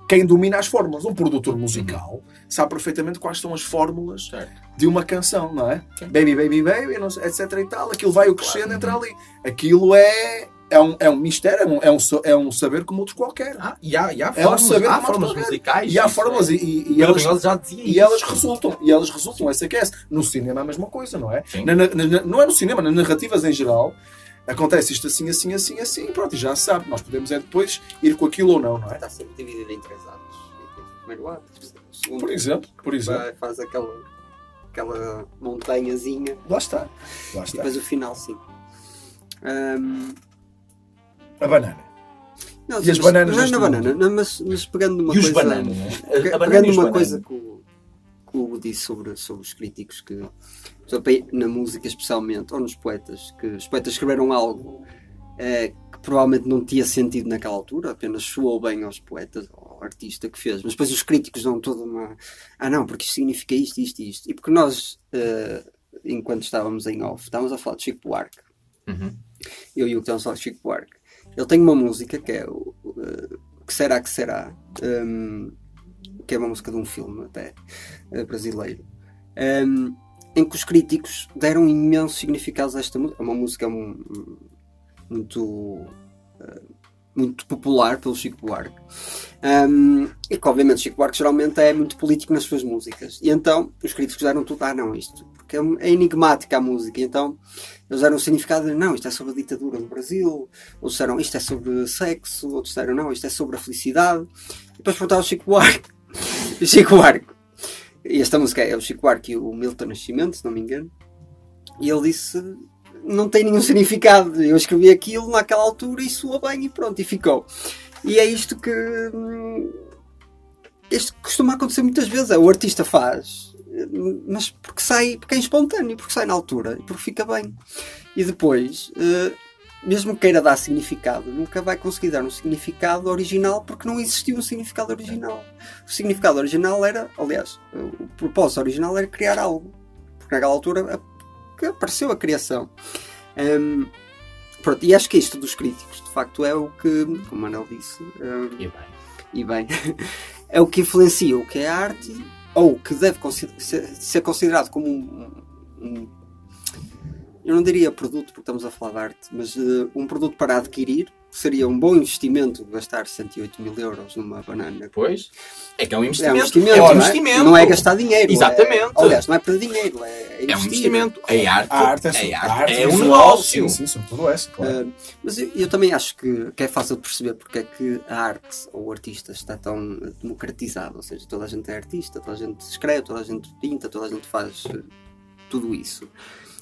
quem domina as fórmulas. Um produtor musical sabe perfeitamente quais são as fórmulas
Certo.
de uma canção, não é? Baby, baby, baby, sei, etc e tal. Aquilo vai o crescendo, entra ali. Aquilo é, é, um, é um mistério, é um, é, um, é um saber como outros qualquer.
Ah, e há, e há
É um
formas,
saber
há
como
formas
qualquer.
musicais.
E há
isso
fórmulas
é.
e, e, e
E
elas,
elas já dizia
e elas resultam, e elas resultam, essa que é essa. No cinema é a mesma coisa, não é? Na- na- na- não é no cinema, nas narrativas em geral, acontece isto assim, assim, assim, assim, pronto, e já se sabe. Nós podemos é depois ir com aquilo ou não, não é?
Está sempre dividido em três atos. O primeiro ato, o segundo
Por exemplo, por exemplo.
faz aquela, aquela montanhazinha
Lá está. Lá
e
está.
depois o final sim. Ahm,
A banana.
não,
E as
mas-
bananas
Não, banana, não, mas, mas pegando numa
E os
coisa.
bananas, né? A- a
Pe-
banana
pegando
e os
uma
bananas.
coisa que o, que o disse sobre, sobre os críticos que na música especialmente, ou nos poetas, que os poetas escreveram algo eh, que provavelmente não tinha sentido naquela altura, apenas soou bem aos poetas, ao artista que fez, mas depois os críticos dão toda uma ah não, porque isto significa isto, isto, isto, e porque nós eh, enquanto estávamos em off, estávamos a falar de Chico Buarque
Uhum.
eu e o que estamos a falar de Chico Buarque ele tem uma música que é o eh, Que Será Que Será hum, que é uma música de um filme até eh, brasileiro hum, em que os críticos deram imensos significados a esta música. É uma música mu- muito eh, muito popular pelo Chico Buarque. Hum, e que obviamente Chico Buarque geralmente é muito político nas suas músicas. E então os críticos deram tudo, ah não, isto porque é, é enigmática a música. Então eles deram o significado de não, isto é sobre a ditadura do Brasil. Outros disseram isto é sobre sexo. Outros disseram não, isto é sobre a felicidade. E depois perguntaram ao Chico Buarque. Chico Buarque. E esta música é o Chico Buarque e o Milton Nascimento, se não me engano. E ele disse não tem nenhum significado eu escrevi aquilo naquela altura e soou bem e pronto, e ficou e é isto que hum, isto costuma acontecer muitas vezes. É, O artista faz, hum, mas porque sai, porque é espontâneo, porque sai na altura porque fica bem. E depois, eh, mesmo que queira dar significado, nunca vai conseguir dar um significado original porque não existiu um significado original. O significado original era, aliás, o propósito original era criar algo. Porque naquela altura que apareceu a criação. Hum, pronto, e acho que isto dos críticos, de facto, é o que, como o Manel disse, hum,
E bem.
e bem, é o que influencia o que é arte ou que deve consi- ser, ser considerado como um, um- eu não diria produto porque estamos a falar de arte, mas eh, um produto para adquirir seria um bom investimento gastar 108 mil euros numa banana.
Pois. É que é um
É um
investimento.
investimento,
É um
não,
investimento.
não é gastar dinheiro.
Exatamente.
É, aliás, não é para dinheiro, é, é
É um investimento. É arte.
A arte é,
é, arte,
a arte
é um negócio.
Sim, sim, sobretudo essa, claro.
Uh, mas eu, eu também acho que, que é fácil de perceber porque é que a arte ou o artista está tão democratizado. Ou seja, toda a gente é artista, toda a gente escreve, toda a gente pinta, toda a gente faz uh, tudo isso.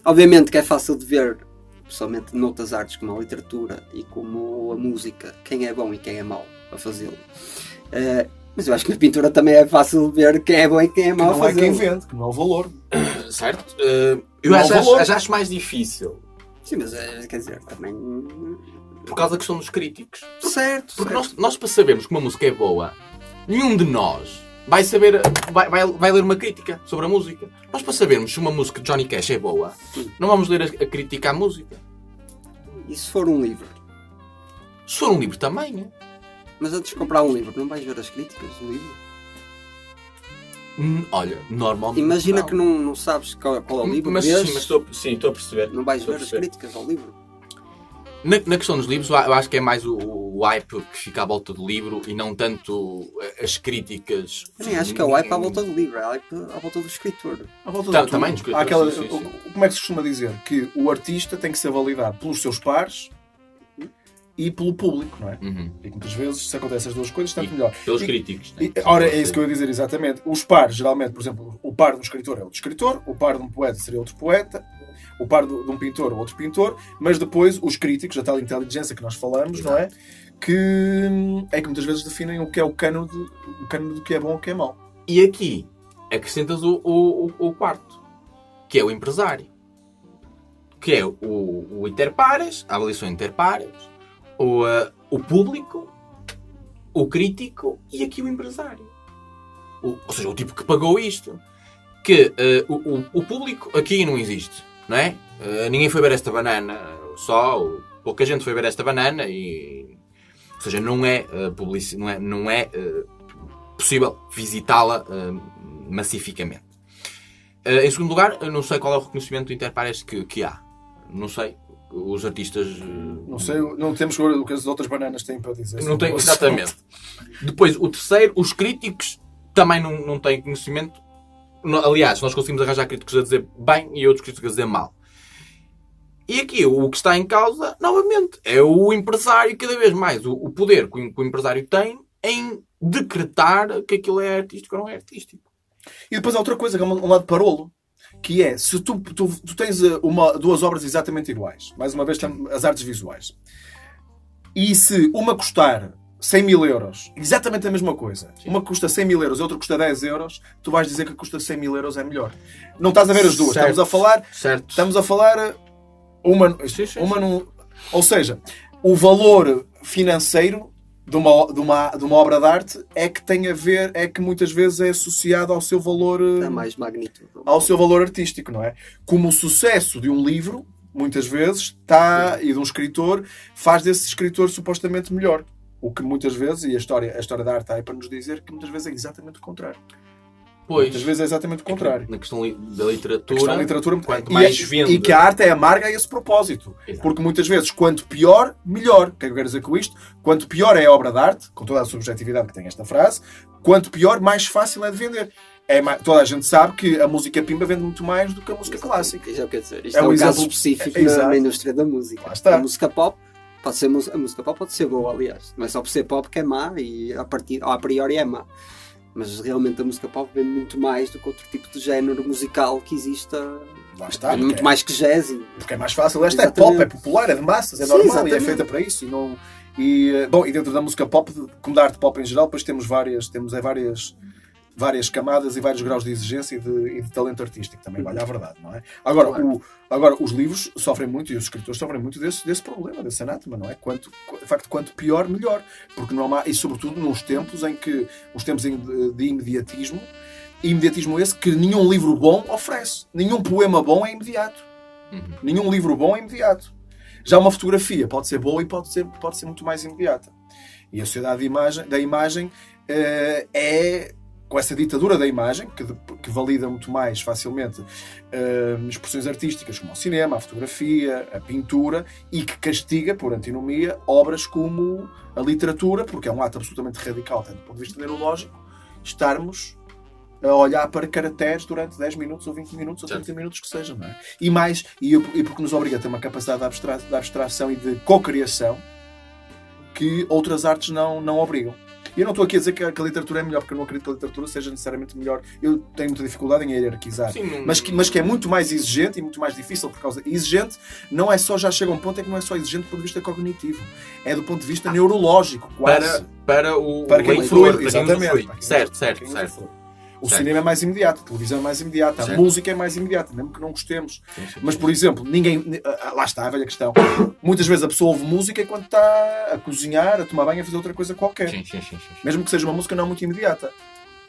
Obviamente que é fácil de ver, principalmente noutras artes como a literatura e como a música, quem é bom e quem é mau a fazê-lo. Uh, mas eu acho que na pintura também é fácil de ver quem é bom e quem é
Que
mau a
não é quem
fazê-lo.
vende, que não é o valor.
Certo? Eh, eu
há
acho,
valor.
acho, acho mais difícil.
Sim, mas eh, quer dizer, também.
Por causa da questão dos críticos.
Certo,
Porque
certo.
nós, nós, para sabermos que uma música é boa, nenhum de nós vai saber, vai, vai, vai ler uma crítica sobre a música. Nós, para sabermos se uma música de Johnny Cash é boa, não vamos ler a, a crítica à música.
E se for um livro?
Se for um livro também, é?
Mas antes de comprar um livro, não vais ver as críticas do livro?
Hum, Olha, normalmente.
Imagina que não, não sabes qual, qual é o livro,
Mas
vês,
sim, mas estou, sim, estou a perceber.
não vais ver as críticas ao livro.
Na, na questão dos livros, eu acho que é mais o, o hype que fica à volta do livro e não tanto eh, as críticas.
Nem acho que é o hype à volta do livro, é hype à volta do escritor.
À volta do
também, dos
Há aquela,
sim, sim,
Como é que se costuma dizer? Que o artista tem que ser validado pelos seus pares e pelo público, não é?
Uhum.
E que muitas vezes, se acontecem as duas coisas, tanto
E
melhor.
Pelos
E-
críticos. né?
E, ora, é isso que eu ia dizer exatamente. Os pares, geralmente, por exemplo, o par de um escritor é outro escritor, o par de um poeta seria outro poeta, o par de, de um pintor outro pintor, mas depois os críticos, a tal inteligência que nós falamos, não é? Que é que muitas vezes definem o que é o cano, de, o cano do que é bom ou o que é mau.
E aqui acrescentas o, o, o- quarto, que é o empresário. Que é o, o interpares, a avaliação interpares, o, eh, o público, o crítico e aqui o empresário. O- ou seja, o tipo que pagou isto. Que eh, o, o- o público aqui não existe, não é? Eh, ninguém foi ver esta banana, só, ou pouca gente foi ver esta banana e. Ou seja, não é, publici- não é, não é eh, possível visitá-la massificamente. Em segundo lugar, eu não sei qual é o reconhecimento interpares que, que há. Não sei. Os artistas.
Não sei, não temos o que as outras bananas têm para dizer.
não tem, exatamente. Depois, o terceiro, os críticos também não, não têm conhecimento. Aliás, nós conseguimos arranjar críticos a dizer bem e outros críticos a dizer mal. E aqui, o que está em causa, novamente, é o empresário, cada vez mais, o, poder que o, que o empresário tem em decretar que aquilo é artístico ou não é artístico.
E depois há outra coisa, que é um lado parolo, que é, se tu, tu, tu tens eh, uma, duas obras exatamente iguais, mais uma vez as artes visuais, e se uma custar 100 mil euros, exatamente a mesma coisa, uma custa 100 mil euros outra custa 10 euros, tu vais dizer que a custa 100 mil euros é melhor. Não estás a ver as duas,
Certo.
estamos a falar,
Certo?
estamos a falar eh, uma,
Sim, sim,
uma num- ou seja, o valor financeiro de uma, de, uma, de uma obra de arte é que tem a ver, é que muitas vezes é associado ao seu valor
Dá mais magnitude.
ao seu valor artístico, não é? Como o sucesso de um livro, muitas vezes, está, e de um escritor, faz desse escritor supostamente melhor. O que muitas vezes, e a história, a história da arte está aí para nos dizer que muitas vezes é exatamente o contrário.
Pois,
Muitas vezes é exatamente o contrário.
na questão da
A
literatura,
questão da literatura
quanto
e,
mais
é-
vende...
e que a arte é amarga a esse propósito.
Exato.
Porque muitas vezes, quanto pior, melhor. O que é que eu quero dizer com isto? Quanto pior é a obra de arte, com toda a subjetividade que tem esta frase, quanto pior, mais fácil é de vender. É toda a gente sabe que a música pimba vende muito mais do que a música clássica.
Isto é o que dizer. Isto
É
é,
um
um,
exemplo-
caso específico
é-
na-
exato.
na, indústria da música. A música pop pode ser a música pop pode ser boa, aliás. Não é só por ser pop que é má e a, partir, a priori é má. Mas realmente a música pop vende muito mais do que outro tipo de género musical que exista.
Lá está.
Vende muito
porque-
mais que jazz. e-
Porque é mais fácil. Esta é
Exatamente.
pop, é popular, é de massas, é
Sim,
normal e é
exatamente.
feita para isso. E, não, e, eh, bom, e dentro da música pop, como da arte pop em geral, depois temos várias, temos é, várias, várias camadas e vários graus de exigência e de, e de talento artístico. Também vale a verdade, não é? Agora,
Claro.
o, agora os livros sofrem muito e os escritores sofrem muito desse, desse problema, desse anátema, não é? Quanto, de facto, quanto pior, melhor. Porque não há, e sobretudo nos tempos em que, os tempos em- de, imediatismo, imediatismo esse que nenhum livro bom oferece. Nenhum poema bom é imediato.
Uhum.
Nenhum livro bom é imediato. Já uma fotografia pode ser boa e pode ser, pode ser muito mais imediata. E a sociedade de imagem, da imagem eh, é, com essa ditadura da imagem, que, que valida muito mais facilmente eh, expressões artísticas como o cinema, a fotografia, a pintura, e que castiga, por antinomia, obras como a literatura, porque é um ato absolutamente radical, tanto do ponto de vista neurológico, estarmos a olhar para caracteres durante 10 minutos ou 20 minutos ou
Certo.
30 minutos que sejam, não é? E mais, e, e porque nos obriga a ter uma capacidade de, abstra de abstração e de cocriação que outras artes não, não obrigam. E eu não estou aqui a dizer que a, que a literatura é melhor, porque eu não acredito que a literatura seja necessariamente melhor. Eu tenho muita dificuldade em hierarquizar.
Sim, não-
Mas que, mas que é muito mais exigente e muito mais difícil por causa. Exigente não é só, já chega a um ponto é que não é só exigente do ponto de vista cognitivo, é do ponto de vista neurológico, quase.
para, para o
Para quem
leitor, quem
exatamente. para quem-
Certo, certo, certo.
O
Certo.
cinema é mais imediato, a televisão é mais imediata, a
Certo.
música é mais imediata, mesmo que não gostemos.
Sim, sim,
Mas, por exemplo, ninguém. ah, Lá está a velha questão. Muitas vezes a pessoa ouve música enquanto está a cozinhar, a tomar banho, a fazer outra coisa qualquer.
Sim, sim, sim.
Mesmo que seja uma música não muito imediata.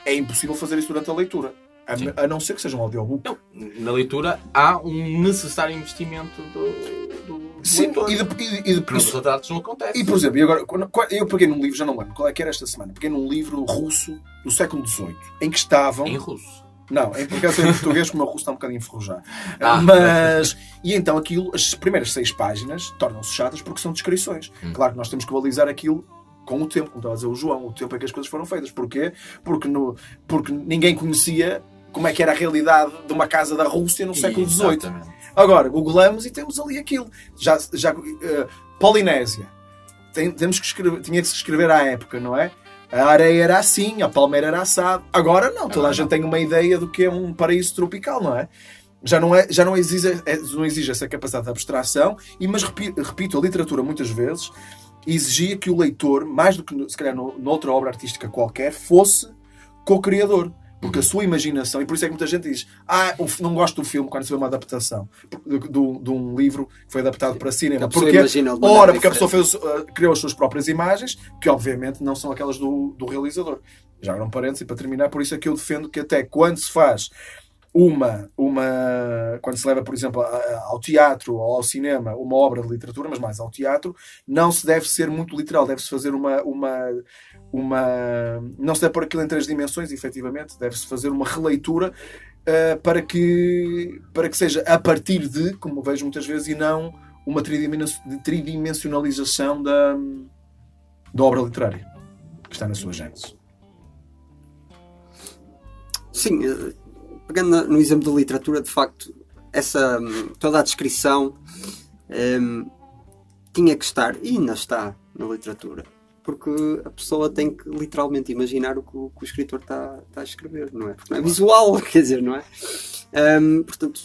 É impossível fazer isso durante a leitura. A, a não ser que seja um audiobook.
Não, na leitura há um necessário investimento do, do
Sim,
leitor.
e, de, e, de- e,
nos não acontece.
e, por exemplo, e agora, eu peguei num livro, já não lembro qual é que era esta semana, peguei num livro russo do século XVIII, em que estavam.
Em russo.
Não, em porque eu sei em português, como o meu russo está um bocadinho enferrujado.
Ah.
Mas. E então aquilo, as primeiras seis páginas tornam-se chatas porque são descrições.
Hum.
Claro que nós temos que balizar aquilo com o tempo, como estava a dizer o João, o tempo em que as coisas foram feitas. Porquê? Porque, no, porque ninguém conhecia como é que era a realidade de uma casa da Rússia no século XVIII. Agora, googlamos e temos ali aquilo. Já, já, eh, Polinésia. Tem- temos que escrever, tinha que se escrever à época, não é? A areia era assim, a palmeira era assado. Agora não, toda a
Agora
gente
não.
tem uma ideia do que é um paraíso tropical, não é? Já não, é, já não, exige, é- não exige essa capacidade de abstração, e, mas repi- repito, a literatura muitas vezes exigia que o leitor, mais do que se calhar no- noutra obra artística qualquer, fosse co-criador. Porque a sua imaginação, e por isso é que muita gente diz: Ah, não gosto do filme quando se vê uma adaptação de, de- um livro que foi adaptado para cinema. Porque, ora, porque a pessoa fez, uh, criou as suas próprias imagens, que obviamente não são aquelas do, do realizador. Já agora um parênteses para terminar, por isso é que eu defendo que até quando se faz uma, uma quando se leva, por exemplo, ao teatro ou ao cinema uma obra de literatura, mas mais ao teatro, não se deve ser muito literal, deve-se fazer uma, uma, uma. Não se deve pôr aquilo em três dimensões, efetivamente, deve-se fazer uma releitura uh, para, que, para que seja a partir de, como vejo muitas vezes, e não uma tridimen- tridimensionalização da, da obra literária que está na sua gênese.
Sim, eh, pegando no exemplo da literatura, de facto, essa, hum, toda a descrição hum, tinha que estar, e ainda está, na literatura. Porque a pessoa tem que literalmente imaginar o que o, que o escritor está está a escrever, não é? Porque não é visual, quer dizer, não é? Hum, portanto,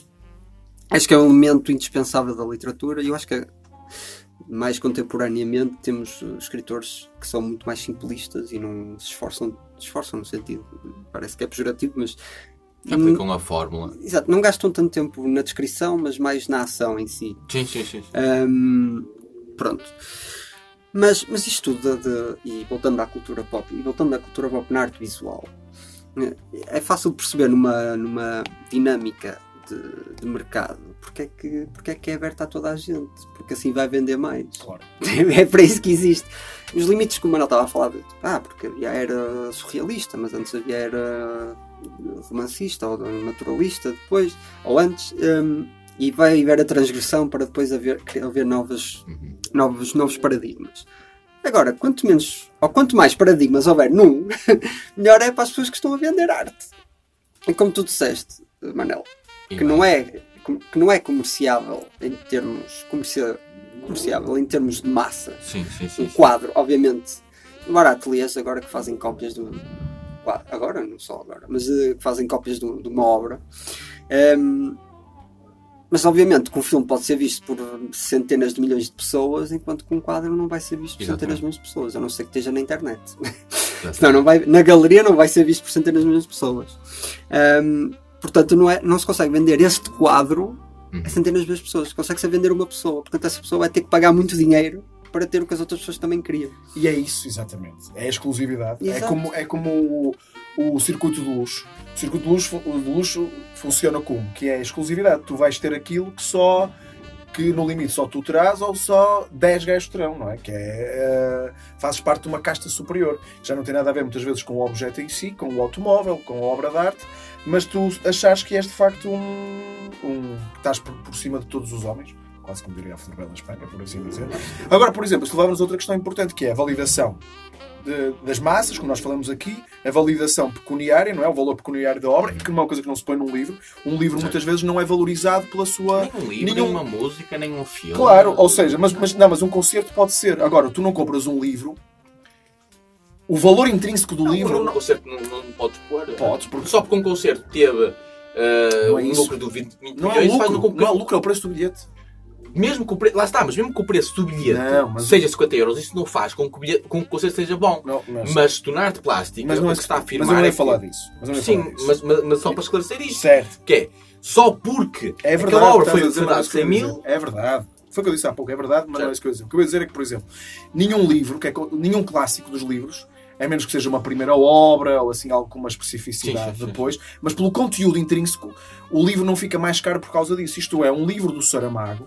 acho que é um elemento indispensável da literatura e eu acho que mais contemporaneamente temos eh, escritores que são muito mais simplistas e não se esforçam, esforçam no sentido, parece que é pejorativo, mas
aplicam a fórmula.
Exato, não gastam tanto tempo na descrição, mas mais na ação em si.
Sim, sim, sim.
Hum, pronto. Mas, mas isto tudo, de, de- e voltando à cultura pop, e voltando à cultura pop na arte visual, é fácil de perceber numa, numa dinâmica de, de mercado porque é, que, porque é que é aberta a toda a gente, porque assim vai vender mais.
Claro.
É para isso que existe. Os limites que o Manuel estava a falar, de, ah, porque havia era surrealista, mas antes havia era romancista ou naturalista depois, ou antes, hum, e vai haver a transgressão para depois haver, haver novas,
Uhum.
novos, novos paradigmas. Agora, quanto menos, ou quanto mais paradigmas houver num, melhor é para as pessoas que estão a vender arte. E como tu disseste, Manel,
E
que não é que não é comerciável em termos comercia- comerciável em termos de massa
Sim, sim, sim.
um quadro obviamente embora há ateliês agora que fazem cópias do agora não só agora mas que fazem cópias do- de uma obra Ehm, mas obviamente que um filme pode ser visto por centenas de milhões de pessoas enquanto que um quadro não vai ser visto por centenas de milhões de pessoas a não ser que esteja na internet Senão não vai, na galeria não vai ser visto por centenas de milhões de pessoas. Ahm, portanto, não, é, não se consegue vender este quadro
Uhum.
a centenas de milhões de pessoas. Consegue-se vender uma pessoa. Portanto, essa pessoa vai ter que pagar muito dinheiro para ter o que as outras pessoas também queriam.
E é isso, exatamente. É a exclusividade. É
Exato.
como, é como o, o circuito de luxo. O circuito de luxo, de luxo funciona como? Que é a exclusividade. Tu vais ter aquilo que só que no limite só tu terás ou só 10 gajos terão, não é? Que é, eh, fazes parte de uma casta superior. Já não tem nada a ver muitas vezes com o objeto em si, com o automóvel, com a obra de arte, mas tu achares que és de facto um. um que estás por, por cima de todos os homens. Quase como diria a Flor Bela Espanha, por assim dizer. Agora, por exemplo, se levarmos outra questão importante que é a validação de- das massas, como nós falamos aqui, a validação pecuniária, não é? O valor pecuniário da obra, que não é uma coisa que não se põe num livro. Um livro muitas vezes não é valorizado pela sua.
Nem um livro,
nenhum-
nem uma música, nem um filme.
Claro, ou seja, mas, mas, não, mas um concerto pode ser. Agora, tu não compras um livro, o valor intrínseco do
Não,
livro.
um concerto não, não podes pôr.
Podes, porque
Só porque um concerto teve
Não é
um lucro de 20, 20
não é
milhões, faz
lucro,
no compre-
não é lucro, é o preço do bilhete.
Mesmo que o preço, lá está, mas mesmo que o preço do bilhete
Não, mas-
seja 50 euros, isso não faz com que o, bilhete, com que o concerto seja bom.
Não, mas,
Mas tornar de plástico,
mas não é
que está a
mas
afirmar
eu não
é que-
falar disso. Mas não
Sim,
falar disso.
mas, mas, mas só para esclarecer isto.
Certo.
Que é, só porque
É verdade.
aquela obra foi
a dizer,
demorada
mas é
100
o que eu ia
mil.
É verdade. Foi o que eu disse há pouco, é verdade, mas não é
Certo.
isso que eu ia dizer. O que eu ia dizer é que, por exemplo, nenhum livro, que é, nenhum clássico dos livros, a menos que seja uma primeira obra ou assim algo com uma especificidade
Sim, sim, sim.
depois, mas pelo conteúdo intrínseco, o livro não fica mais caro por causa disso. Isto é, um livro do Saramago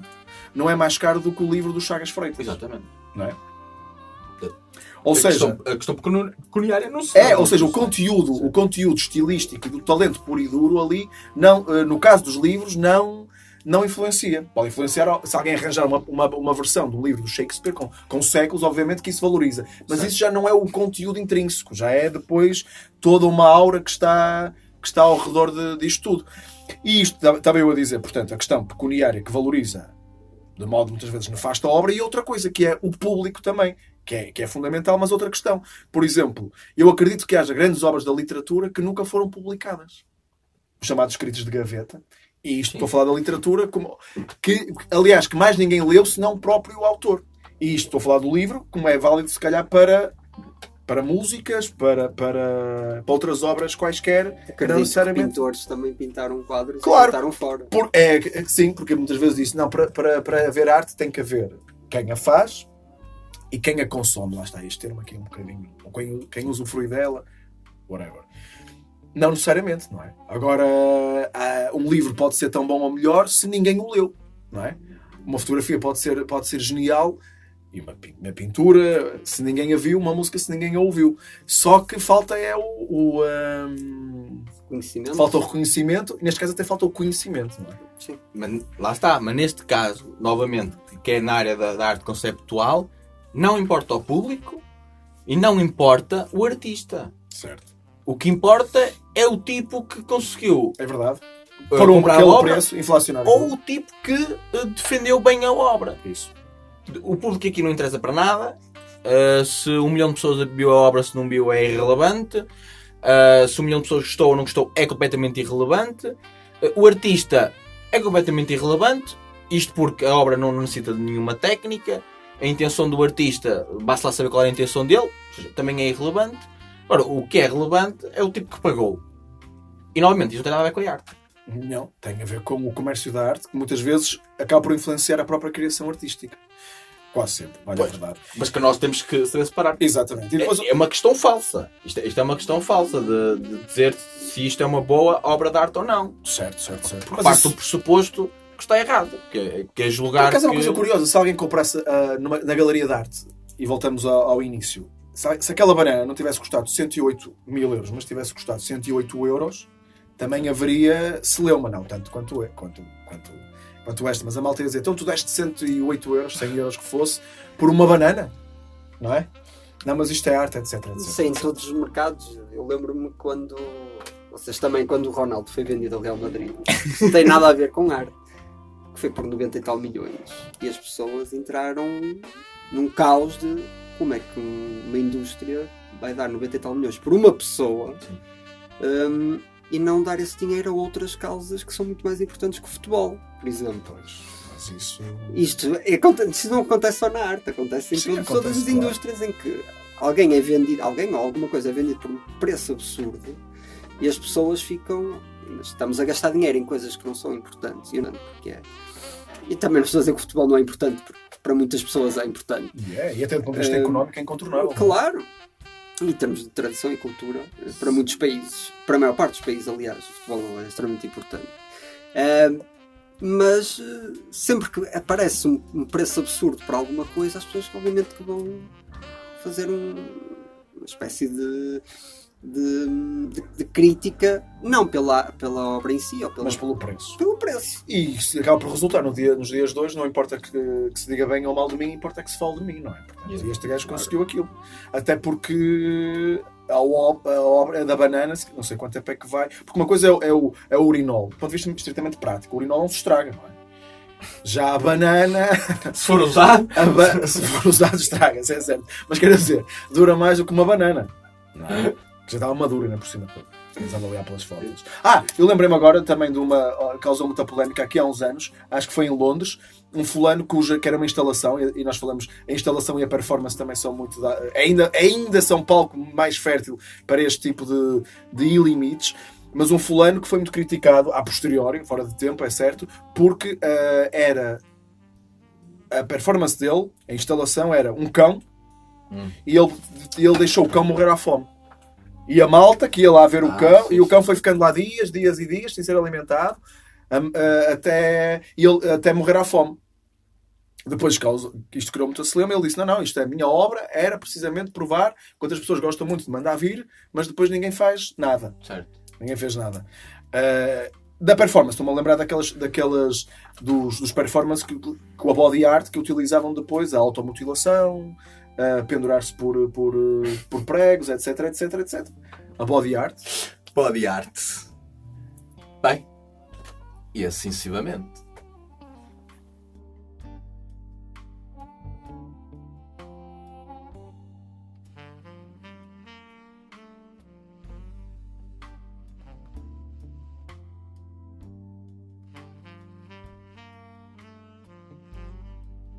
não é mais caro do que o livro do Chagas Freitas.
Exatamente.
Não é? Ou
a
seja,
questão, a questão pecuniária não se
é, ou seja, o conteúdo, o conteúdo estilístico e do talento puro e duro ali, não, eh, no caso dos livros, não, não influencia. Pode influenciar se alguém arranjar uma, uma, uma versão um livro do Shakespeare com, com séculos, obviamente que isso valoriza. Mas isso já não é o conteúdo intrínseco, já é depois toda uma aura que está, que está ao redor de, disto tudo. E isto estava eu a dizer, portanto, a questão pecuniária que valoriza de modo muitas vezes nefasto a obra, e outra coisa que é o público também, que é, que é fundamental, mas outra questão. Por exemplo, eu acredito que haja grandes obras da literatura que nunca foram publicadas. Os chamados escritos de gaveta. E isto estou a falar da literatura, como, que, aliás, que mais ninguém leu senão o próprio autor. E isto estou a falar do livro, como é válido se calhar para para músicas, para, para, para outras obras quaisquer, que não
Acredito que
necessariamente.
pintores também pintaram quadros
Claro.
e pintaram fora.
Por, é, é, sim, porque muitas vezes diz não, para, para, para haver arte tem que haver quem a faz e quem a consome. Lá está este termo aqui um bocadinho. Ou quem, quem usufrui dela, whatever. Não necessariamente, não é? Agora, ah, um livro pode ser tão bom ou melhor se ninguém o leu, não é? Uma fotografia pode ser, pode ser genial e uma, uma pintura, se ninguém a viu, uma música, se ninguém a ouviu. Só que falta é o. o, ahm,
Conhecimento.
falta o reconhecimento e neste caso até falta o conhecimento, não é?
Sim.
Mas, lá está, mas neste caso, novamente, que é na área da, da arte conceptual, não importa o público e não importa o artista.
Certo.
O que importa é o tipo que conseguiu
É verdade.
eh,
Por um
comprar a
aquele
obra
preço inflacionário.
ou o tipo que eh, defendeu bem a obra.
Isso.
O público aqui não interessa para nada. Uh, se um milhão de pessoas viu a obra, se não viu, é irrelevante. Uh, se um milhão de pessoas gostou ou não gostou, é completamente irrelevante. Uh, o artista é completamente irrelevante. Isto porque a obra não necessita de nenhuma técnica. A intenção do artista, basta lá saber qual é a intenção dele, também é irrelevante. Agora, o que é relevante é o tipo que pagou. E novamente, isto não tem nada a ver com a arte.
Não, tem a ver com o comércio da arte, que muitas vezes acaba por influenciar a própria criação artística. Quase sempre, olha a
Pois.
verdade.
Mas que nós temos que separar.
Exatamente. E depois,
É, é uma questão falsa. Isto, é- isto é uma questão falsa de, de dizer se isto é uma boa obra de arte ou não.
Certo, certo, certo.
Porque
Mas
parte
isso-
do pressuposto que está errado. Que é, que é
Por
julgar
acaso é uma
que...
coisa curiosa, se alguém comprasse ah, numa- na galeria de arte, e voltamos ao, ao início, se, se aquela banana não tivesse custado 108 mil euros, mas tivesse custado 108 euros, também haveria celeuma, não tanto quanto, é- quanto, quanto, quanto esta. Mas a malta ia dizer, então tu deste 108 euros, 100 euros que fosse, por uma banana, não é? Não, mas isto é arte, etc. etc.
É em todos os mercados. Eu lembro-me quando. Vocês também, quando o Ronaldo foi vendido ao Real Madrid. Não tem nada a ver com arte. Que foi por 90 e tal milhões. E as pessoas entraram num caos de como é que uma indústria vai dar 90 e tal milhões por uma pessoa hum, e não dar esse dinheiro a outras causas que são muito mais importantes que o futebol, por exemplo.
Mas isso...
Isto, é, isto não acontece só na arte, acontece em
Sim,
todas-
acontece,
todas as
claro.
indústrias em que alguém é vendido, alguém ou alguma coisa é vendido por um preço absurdo e as pessoas ficam. "Mas Estamos a gastar dinheiro em coisas que não são importantes. E, não, porque é. e também não estou a dizer que o futebol não é importante, porque para muitas pessoas é importante.
E, é, e até do ponto de vista
Eh,
económico é incontornável.
Claro! Em termos de tradição e cultura, eh, para muitos países, para a maior parte dos países, aliás, o futebol é extremamente importante. Ah, mas eh, sempre que aparece um, preço absurdo para alguma coisa, as pessoas obviamente que vão fazer um- uma espécie de, de, de- de crítica, não pela, pela obra em si, ou pela,
Mas pelo preço.
pelo preço.
E isso acaba por resultar no dia, nos dias de hoje, não importa que, que se diga bem ou mal de mim, importa que se fale de mim, não é? Portanto, e este gajo conseguiu aquilo. Até porque a, ob- a obra da banana, não sei quanto tempo é que vai, porque uma coisa é, o- é o, é o urinol, do ponto de vista estritamente prático, o urinol não se estraga, não é? Já a banana,
Se for usado,
ba- se for usado, estraga-se, é certo. Mas quer dizer, dura mais do que uma banana. Não é? Que já estava madura ainda por cima. A olhar pelas fotos. Ah, eu lembrei-me agora também de uma. causou muita polémica aqui há uns anos, acho que foi em Londres, um fulano cuja, que era uma instalação, e, nós falamos, a instalação e a performance também são muito. da- ainda, ainda são palco mais fértil para este tipo de, de ilimites. Mas um fulano que foi muito criticado, a posteriori, fora de tempo, é certo, porque ah, era. A performance dele, a instalação, era um cão
Hum.
e ele, ele deixou o cão morrer à fome. E a malta que ia lá ver o
Ah,
cão,
sim,
e o cão foi ficando lá dias, dias e dias, sem ser alimentado, ah, até, ele, até morrer à fome. Depois isto criou muito celema, ele disse: Não, não, isto é a minha obra, era precisamente provar quantas pessoas gostam muito de mandar vir, mas depois ninguém faz nada.
certo.
Ninguém fez nada. Uh, da performance, estou-me a lembrar daquelas, daquelas dos, dos performances que, com a body art que utilizavam depois a automutilação, a pendurar-se por, por, por pregos, etc, etc, etc. A body art.
Body art. Bem, e assim sucessivamente.